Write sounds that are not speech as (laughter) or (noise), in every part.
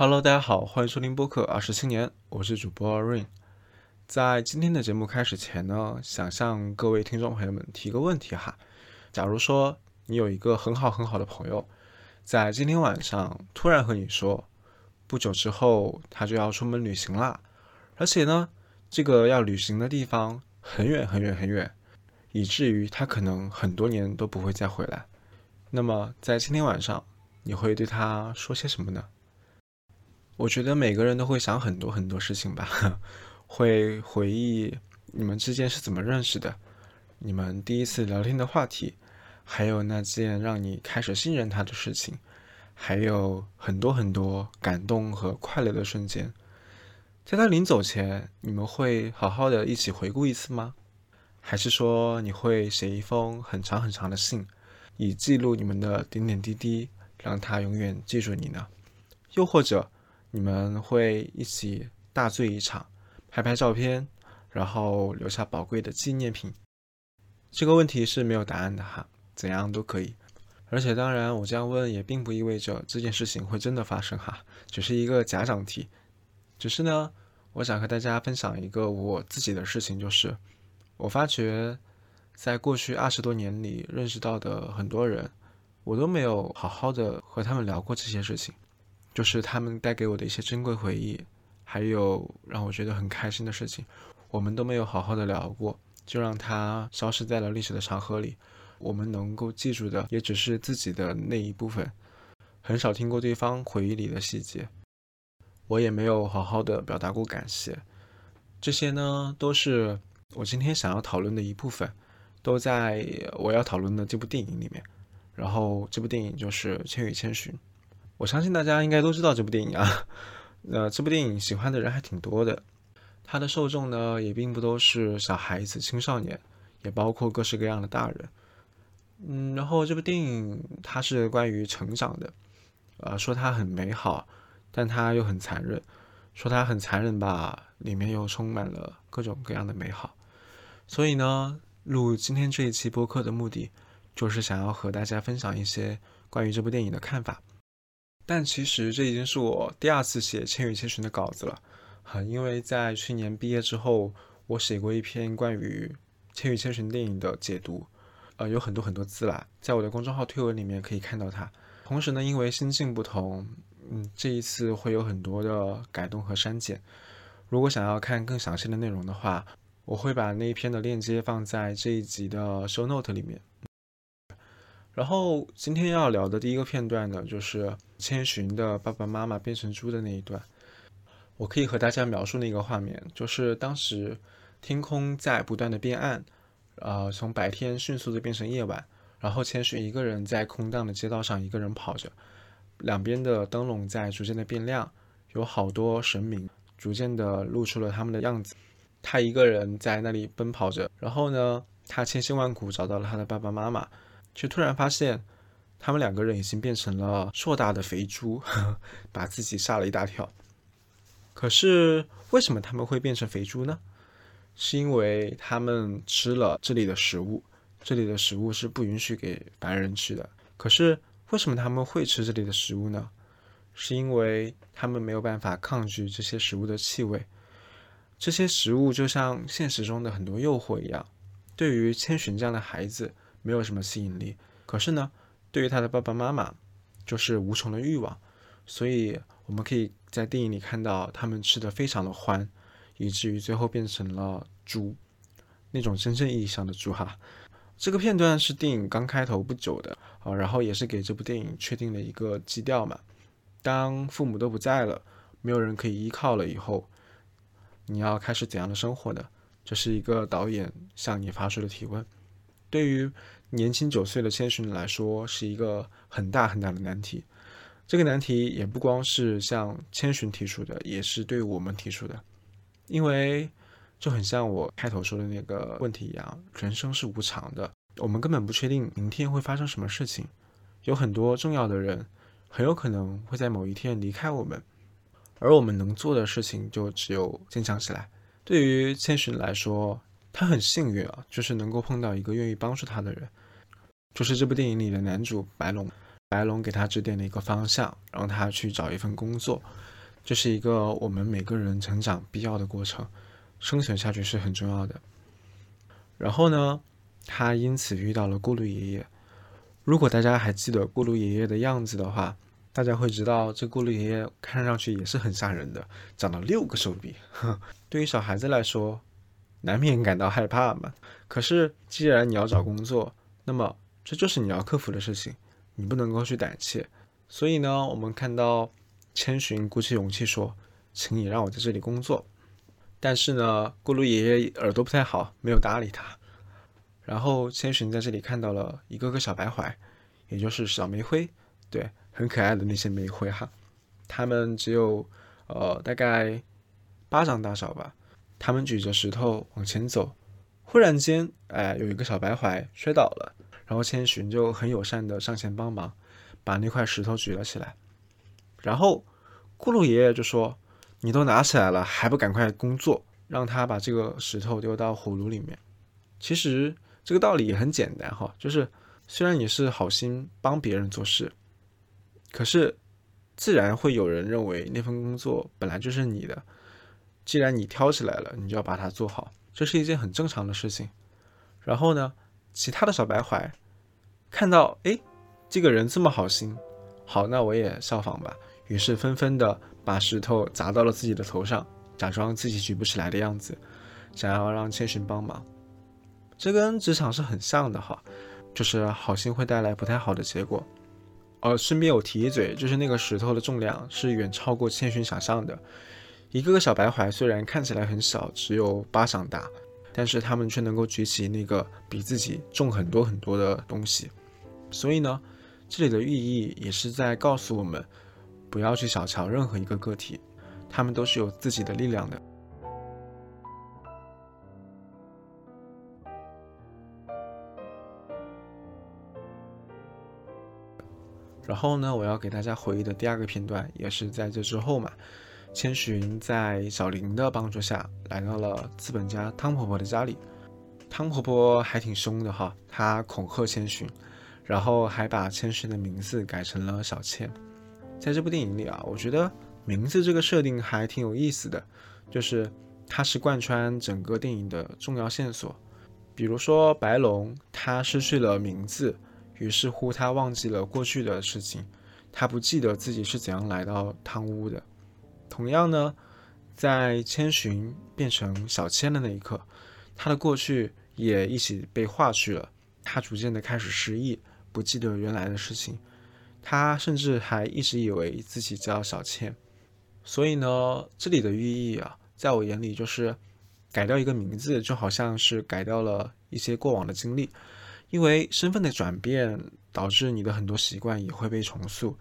Hello，大家好，欢迎收听播客二十青年，我是主播 Rain。在今天的节目开始前呢，想向各位听众朋友们提个问题哈。假如说你有一个很好很好的朋友，在今天晚上突然和你说，不久之后他就要出门旅行啦，而且呢，这个要旅行的地方很远很远很远，以至于他可能很多年都不会再回来。那么在今天晚上，你会对他说些什么呢？我觉得每个人都会想很多很多事情吧，(laughs) 会回忆你们之间是怎么认识的，你们第一次聊天的话题，还有那件让你开始信任他的事情，还有很多很多感动和快乐的瞬间。在他临走前，你们会好好的一起回顾一次吗？还是说你会写一封很长很长的信，以记录你们的点点滴滴，让他永远记住你呢？又或者？你们会一起大醉一场，拍拍照片，然后留下宝贵的纪念品。这个问题是没有答案的哈，怎样都可以。而且当然，我这样问也并不意味着这件事情会真的发生哈，只是一个假想题。只是呢，我想和大家分享一个我自己的事情，就是我发觉在过去二十多年里认识到的很多人，我都没有好好的和他们聊过这些事情。就是他们带给我的一些珍贵回忆，还有让我觉得很开心的事情，我们都没有好好的聊过，就让它消失在了历史的长河里。我们能够记住的也只是自己的那一部分，很少听过对方回忆里的细节。我也没有好好的表达过感谢。这些呢，都是我今天想要讨论的一部分，都在我要讨论的这部电影里面。然后这部电影就是《千与千寻》。我相信大家应该都知道这部电影啊，那 (laughs) 这部电影喜欢的人还挺多的，它的受众呢也并不都是小孩子、青少年，也包括各式各样的大人。嗯，然后这部电影它是关于成长的，呃，说它很美好，但它又很残忍；说它很残忍吧，里面又充满了各种各样的美好。所以呢，录今天这一期播客的目的，就是想要和大家分享一些关于这部电影的看法。但其实这已经是我第二次写《千与千寻》的稿子了，哈，因为在去年毕业之后，我写过一篇关于《千与千寻》电影的解读，呃，有很多很多字啦，在我的公众号推文里面可以看到它。同时呢，因为心境不同，嗯，这一次会有很多的改动和删减。如果想要看更详细的内容的话，我会把那一篇的链接放在这一集的 show note 里面。然后今天要聊的第一个片段呢，就是千寻的爸爸妈妈变成猪的那一段。我可以和大家描述那个画面，就是当时天空在不断的变暗，呃，从白天迅速的变成夜晚，然后千寻一个人在空荡的街道上一个人跑着，两边的灯笼在逐渐的变亮，有好多神明逐渐的露出了他们的样子。他一个人在那里奔跑着，然后呢，他千辛万苦找到了他的爸爸妈妈。却突然发现，他们两个人已经变成了硕大的肥猪，(laughs) 把自己吓了一大跳。可是为什么他们会变成肥猪呢？是因为他们吃了这里的食物，这里的食物是不允许给凡人吃的。可是为什么他们会吃这里的食物呢？是因为他们没有办法抗拒这些食物的气味。这些食物就像现实中的很多诱惑一样，对于千寻这样的孩子。没有什么吸引力，可是呢，对于他的爸爸妈妈，就是无穷的欲望。所以我们可以在电影里看到他们吃的非常的欢，以至于最后变成了猪，那种真正意义上的猪哈。这个片段是电影刚开头不久的啊，然后也是给这部电影确定了一个基调嘛。当父母都不在了，没有人可以依靠了以后，你要开始怎样的生活呢？这是一个导演向你发出的提问。对于年轻九岁的千寻来说，是一个很大很大的难题。这个难题也不光是向千寻提出的，也是对我们提出的。因为就很像我开头说的那个问题一样，人生是无常的，我们根本不确定明天会发生什么事情。有很多重要的人，很有可能会在某一天离开我们，而我们能做的事情就只有坚强起来。对于千寻来说，他很幸运啊，就是能够碰到一个愿意帮助他的人，就是这部电影里的男主白龙。白龙给他指点了一个方向，让他去找一份工作。这是一个我们每个人成长必要的过程，生存下去是很重要的。然后呢，他因此遇到了咕噜爷爷。如果大家还记得咕噜爷爷的样子的话，大家会知道这咕噜爷爷看上去也是很吓人的，长了六个手臂。(laughs) 对于小孩子来说，难免感到害怕嘛。可是既然你要找工作，那么这就是你要克服的事情，你不能够去胆怯。所以呢，我们看到。千寻鼓起勇气说：“请你让我在这里工作。”但是呢，咕噜爷爷耳朵不太好，没有搭理他。然后千寻在这里看到了一个个小白槐，也就是小煤灰，对，很可爱的那些煤灰哈。它们只有呃大概巴掌大小吧。他们举着石头往前走，忽然间，哎，有一个小白槐摔倒了，然后千寻就很友善的上前帮忙，把那块石头举了起来。然后，咕噜爷爷就说：“你都拿起来了，还不赶快工作？让他把这个石头丢到火炉里面。”其实这个道理也很简单哈，就是虽然你是好心帮别人做事，可是自然会有人认为那份工作本来就是你的。既然你挑起来了，你就要把它做好，这是一件很正常的事情。然后呢，其他的小白槐看到，哎，这个人这么好心，好，那我也效仿吧。于是纷纷的把石头砸到了自己的头上，假装自己举不起来的样子，想要让千寻帮忙。这跟职场是很像的哈，就是好心会带来不太好的结果。呃，顺便有提一嘴，就是那个石头的重量是远超过千寻想象的。一个个小白槐虽然看起来很小，只有巴掌大，但是他们却能够举起那个比自己重很多很多的东西。所以呢，这里的寓意也是在告诉我们。不要去小瞧任何一个个体，他们都是有自己的力量的。然后呢，我要给大家回忆的第二个片段，也是在这之后嘛。千寻在小林的帮助下来到了资本家汤婆婆的家里，汤婆婆还挺凶的哈，她恐吓千寻，然后还把千寻的名字改成了小倩。在这部电影里啊，我觉得名字这个设定还挺有意思的，就是它是贯穿整个电影的重要线索。比如说白龙，他失去了名字，于是乎他忘记了过去的事情，他不记得自己是怎样来到汤屋的。同样呢，在千寻变成小千的那一刻，他的过去也一起被划去了，他逐渐的开始失忆，不记得原来的事情。他甚至还一直以为自己叫小倩，所以呢，这里的寓意啊，在我眼里就是改掉一个名字，就好像是改掉了一些过往的经历，因为身份的转变导致你的很多习惯也会被重塑。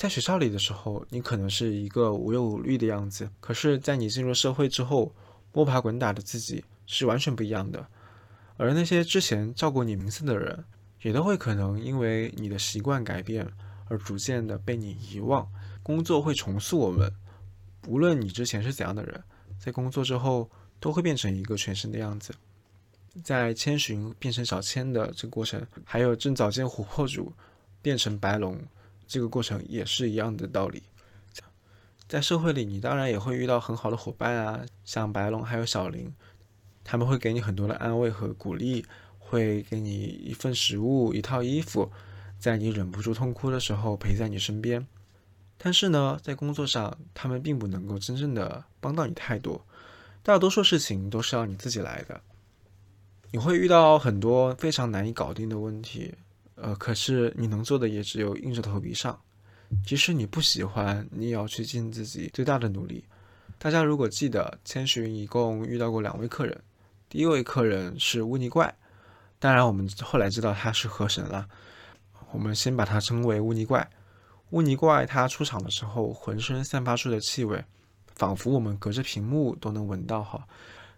在学校里的时候，你可能是一个无忧无虑的样子，可是，在你进入社会之后，摸爬滚打的自己是完全不一样的。而那些之前叫过你名字的人，也都会可能因为你的习惯改变。而逐渐的被你遗忘，工作会重塑我们。无论你之前是怎样的人，在工作之后都会变成一个全新的样子。在千寻变成小千的这个过程，还有正早见琥珀主变成白龙这个过程，也是一样的道理。在社会里，你当然也会遇到很好的伙伴啊，像白龙还有小林，他们会给你很多的安慰和鼓励，会给你一份食物、一套衣服。在你忍不住痛哭的时候陪在你身边，但是呢，在工作上他们并不能够真正的帮到你太多，大多数事情都是要你自己来的。你会遇到很多非常难以搞定的问题，呃，可是你能做的也只有硬着头皮上，即使你不喜欢，你也要去尽自己最大的努力。大家如果记得，千寻一共遇到过两位客人，第一位客人是污泥怪，当然我们后来知道他是河神了。我们先把它称为污泥怪。污泥怪它出场的时候，浑身散发出的气味，仿佛我们隔着屏幕都能闻到。哈，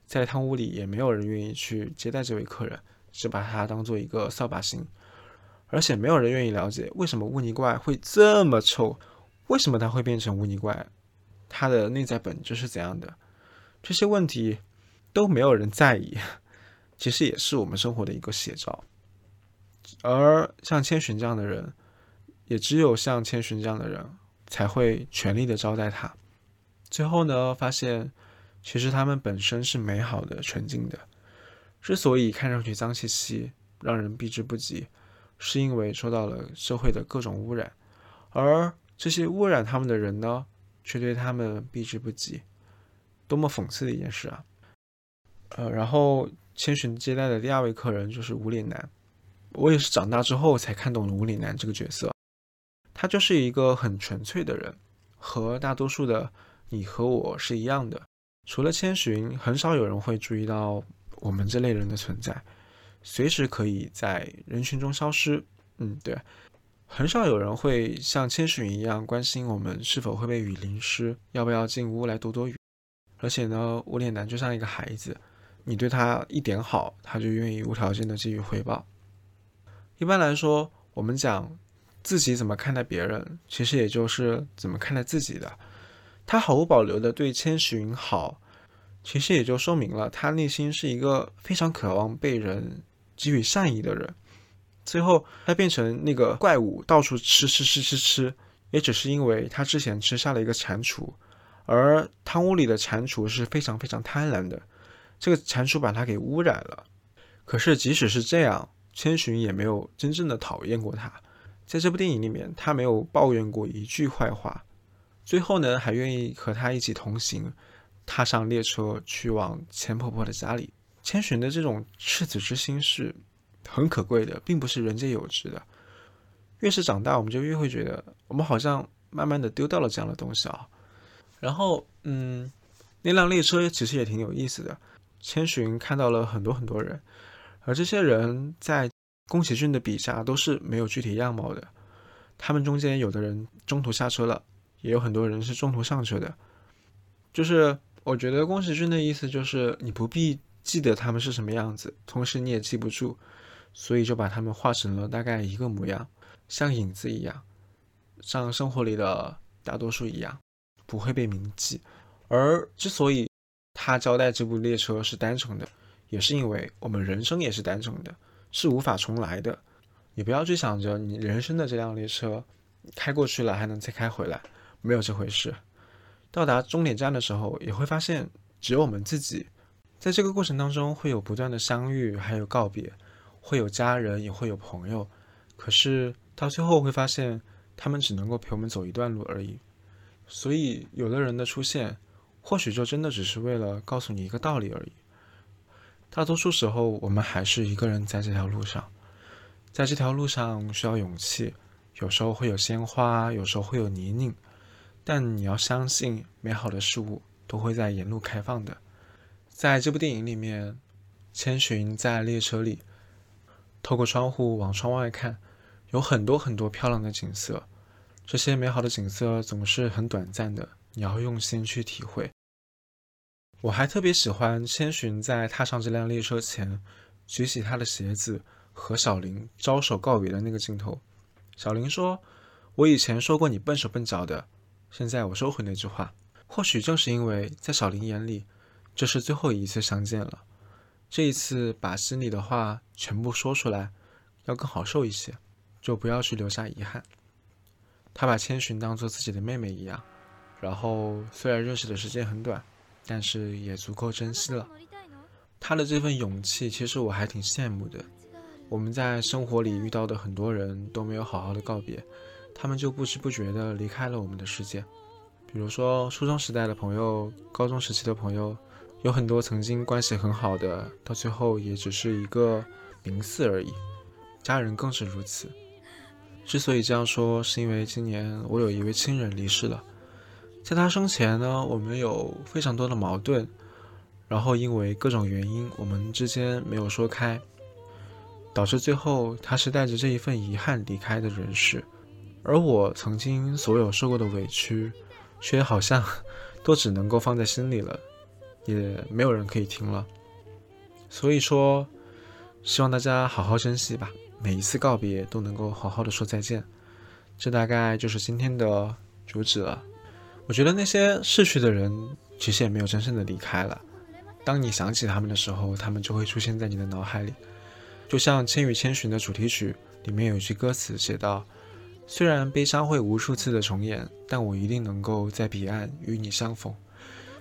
在汤屋里也没有人愿意去接待这位客人，只把他当做一个扫把星。而且没有人愿意了解为什么污泥怪会这么臭，为什么它会变成污泥怪，它的内在本质是怎样的？这些问题都没有人在意。其实也是我们生活的一个写照。而像千寻这样的人，也只有像千寻这样的人才会全力的招待他。最后呢，发现其实他们本身是美好的、纯净的。之所以看上去脏兮兮，让人避之不及，是因为受到了社会的各种污染，而这些污染他们的人呢，却对他们避之不及。多么讽刺的一件事啊！呃，然后千寻接待的第二位客人就是无脸男。我也是长大之后才看懂了无脸男这个角色，他就是一个很纯粹的人，和大多数的你和我是一样的。除了千寻，很少有人会注意到我们这类人的存在，随时可以在人群中消失。嗯，对，很少有人会像千寻一样关心我们是否会被雨淋湿，要不要进屋来躲躲雨。而且呢，无脸男就像一个孩子，你对他一点好，他就愿意无条件的给予回报。一般来说，我们讲自己怎么看待别人，其实也就是怎么看待自己的。他毫无保留的对千寻好，其实也就说明了他内心是一个非常渴望被人给予善意的人。最后，他变成那个怪物，到处吃吃吃吃吃，也只是因为他之前吃下了一个蟾蜍，而汤屋里的蟾蜍是非常非常贪婪的，这个蟾蜍把他给污染了。可是，即使是这样。千寻也没有真正的讨厌过他，在这部电影里面，他没有抱怨过一句坏话。最后呢，还愿意和他一起同行，踏上列车去往钱婆婆的家里。千寻的这种赤子之心是很可贵的，并不是人皆有之的。越是长大，我们就越会觉得，我们好像慢慢的丢掉了这样的东西啊。然后，嗯，那辆列车其实也挺有意思的。千寻看到了很多很多人。而这些人在宫崎骏的笔下都是没有具体样貌的，他们中间有的人中途下车了，也有很多人是中途上车的。就是我觉得宫崎骏的意思就是你不必记得他们是什么样子，同时你也记不住，所以就把他们画成了大概一个模样，像影子一样，像生活里的大多数一样，不会被铭记。而之所以他交代这部列车是单程的。也是因为我们人生也是单程的，是无法重来的。你不要去想着你人生的这辆列车开过去了还能再开回来，没有这回事。到达终点站的时候，也会发现只有我们自己。在这个过程当中，会有不断的相遇，还有告别，会有家人，也会有朋友。可是到最后会发现，他们只能够陪我们走一段路而已。所以，有的人的出现，或许就真的只是为了告诉你一个道理而已。大多数时候，我们还是一个人在这条路上，在这条路上需要勇气，有时候会有鲜花，有时候会有泥泞，但你要相信，美好的事物都会在沿路开放的。在这部电影里面，千寻在列车里，透过窗户往窗外看，有很多很多漂亮的景色，这些美好的景色总是很短暂的，你要用心去体会。我还特别喜欢千寻在踏上这辆列车前，举起他的鞋子和小林招手告别的那个镜头。小林说：“我以前说过你笨手笨脚的，现在我收回那句话。”或许正是因为在小林眼里，这是最后一次相见了，这一次把心里的话全部说出来，要更好受一些，就不要去留下遗憾。他把千寻当做自己的妹妹一样，然后虽然认识的时间很短。但是也足够珍惜了。他的这份勇气，其实我还挺羡慕的。我们在生活里遇到的很多人都没有好好的告别，他们就不知不觉的离开了我们的世界。比如说初中时代的朋友，高中时期的朋友，有很多曾经关系很好的，到最后也只是一个名次而已。家人更是如此。之所以这样说，是因为今年我有一位亲人离世了。在他生前呢，我们有非常多的矛盾，然后因为各种原因，我们之间没有说开，导致最后他是带着这一份遗憾离开的人世，而我曾经所有受过的委屈，却好像 (laughs) 都只能够放在心里了，也没有人可以听了。所以说，希望大家好好珍惜吧，每一次告别都能够好好的说再见。这大概就是今天的主旨了。我觉得那些逝去的人其实也没有真正的离开了。当你想起他们的时候，他们就会出现在你的脑海里。就像《千与千寻》的主题曲里面有一句歌词写道：“虽然悲伤会无数次的重演，但我一定能够在彼岸与你相逢。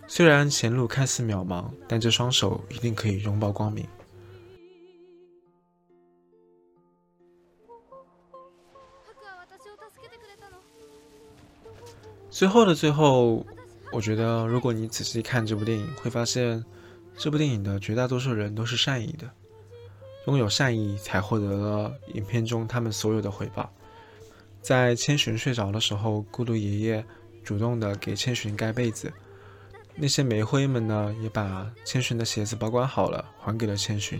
虽然前路看似渺茫，但这双手一定可以拥抱光明。最后的最后，我觉得如果你仔细看这部电影，会发现这部电影的绝大多数人都是善意的，拥有善意才获得了影片中他们所有的回报。在千寻睡着的时候，孤独爷爷主动的给千寻盖被子，那些煤灰们呢，也把千寻的鞋子保管好了，还给了千寻。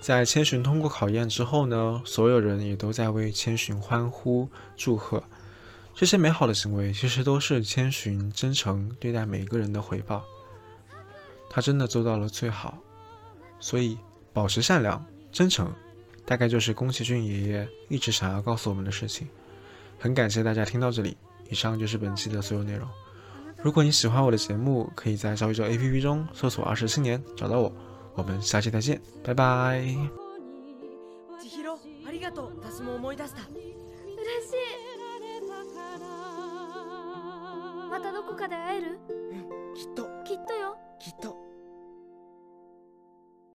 在千寻通过考验之后呢，所有人也都在为千寻欢呼祝贺。这些美好的行为，其实都是千寻真诚对待每一个人的回报。他真的做到了最好，所以保持善良、真诚，大概就是宫崎骏爷爷一直想要告诉我们的事情。很感谢大家听到这里，以上就是本期的所有内容。如果你喜欢我的节目，可以在小宇宙 APP 中搜索“二十青年”找到我。我们下期再见，拜拜。またどこかで会えるうんきっときっとよきっと